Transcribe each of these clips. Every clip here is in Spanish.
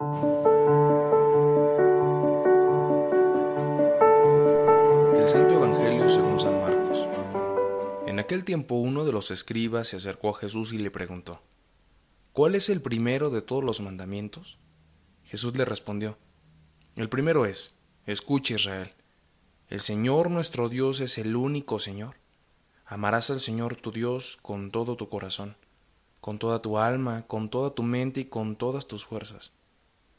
Del Santo Evangelio según San Marcos. En aquel tiempo uno de los escribas se acercó a Jesús y le preguntó, ¿Cuál es el primero de todos los mandamientos? Jesús le respondió, El primero es, escucha Israel, el Señor nuestro Dios es el único Señor. Amarás al Señor tu Dios con todo tu corazón, con toda tu alma, con toda tu mente y con todas tus fuerzas.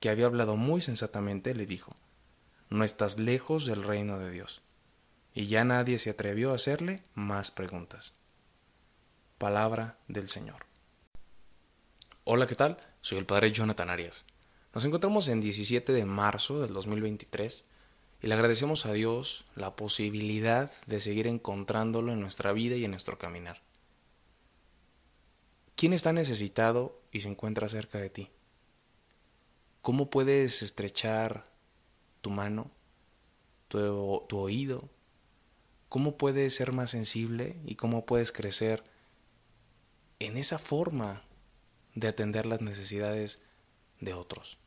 que había hablado muy sensatamente, le dijo, No estás lejos del reino de Dios. Y ya nadie se atrevió a hacerle más preguntas. Palabra del Señor. Hola, ¿qué tal? Soy el Padre Jonathan Arias. Nos encontramos en 17 de marzo del 2023 y le agradecemos a Dios la posibilidad de seguir encontrándolo en nuestra vida y en nuestro caminar. ¿Quién está necesitado y se encuentra cerca de ti? ¿Cómo puedes estrechar tu mano, tu, tu oído? ¿Cómo puedes ser más sensible y cómo puedes crecer en esa forma de atender las necesidades de otros?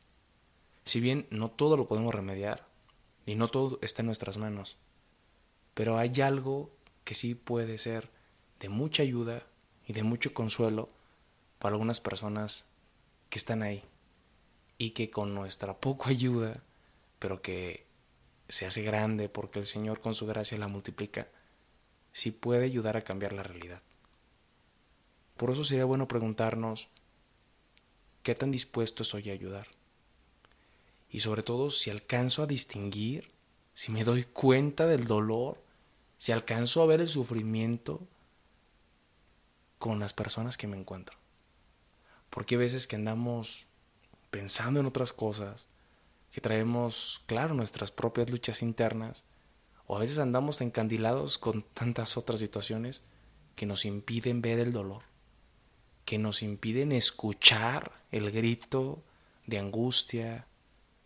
Si bien no todo lo podemos remediar y no todo está en nuestras manos, pero hay algo que sí puede ser de mucha ayuda y de mucho consuelo para algunas personas que están ahí y que con nuestra poca ayuda, pero que se hace grande porque el Señor con su gracia la multiplica, sí puede ayudar a cambiar la realidad. Por eso sería bueno preguntarnos qué tan dispuesto soy a ayudar. Y sobre todo si alcanzo a distinguir, si me doy cuenta del dolor, si alcanzo a ver el sufrimiento con las personas que me encuentro. Porque hay veces que andamos pensando en otras cosas, que traemos, claro, nuestras propias luchas internas, o a veces andamos encandilados con tantas otras situaciones que nos impiden ver el dolor, que nos impiden escuchar el grito de angustia,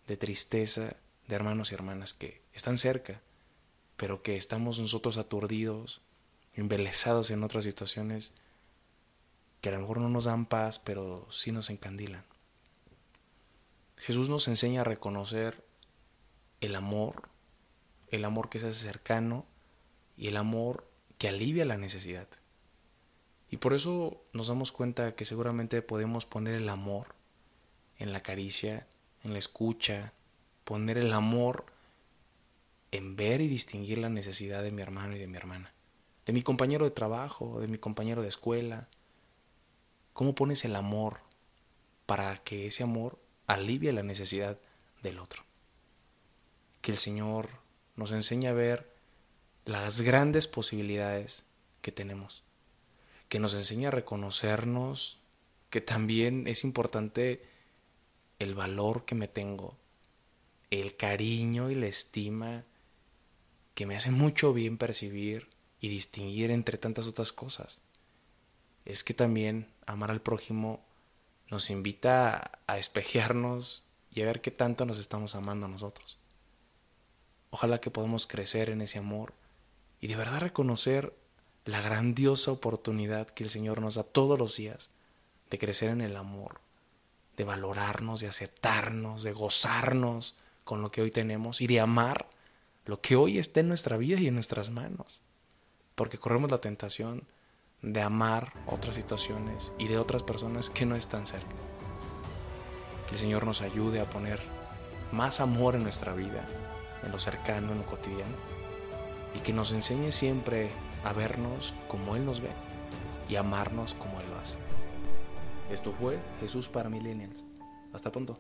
de tristeza de hermanos y hermanas que están cerca, pero que estamos nosotros aturdidos, embelesados en otras situaciones que a lo mejor no nos dan paz, pero sí nos encandilan. Jesús nos enseña a reconocer el amor, el amor que se hace cercano y el amor que alivia la necesidad. Y por eso nos damos cuenta que seguramente podemos poner el amor en la caricia, en la escucha, poner el amor en ver y distinguir la necesidad de mi hermano y de mi hermana, de mi compañero de trabajo, de mi compañero de escuela. ¿Cómo pones el amor para que ese amor alivie la necesidad del otro? Que el Señor nos enseñe a ver las grandes posibilidades que tenemos, que nos enseñe a reconocernos, que también es importante el valor que me tengo, el cariño y la estima que me hace mucho bien percibir y distinguir entre tantas otras cosas. Es que también amar al prójimo nos invita a, espejearnos y a ver qué tanto nos estamos amando a nosotros. Ojalá que podamos crecer en ese amor y de verdad reconocer la grandiosa oportunidad que el Señor nos da todos los días de crecer en el amor, de valorarnos, de aceptarnos, de gozarnos con lo que hoy tenemos y de amar lo que hoy está en nuestra vida y en nuestras manos. Porque corremos la tentación de amar otras situaciones y de otras personas que no están cerca. Que el Señor nos ayude a poner más amor en nuestra vida, en lo cercano, en lo cotidiano, y que nos enseñe siempre a vernos como Él nos ve y amarnos como Él lo hace. Esto fue Jesús para Millennials. Hasta pronto.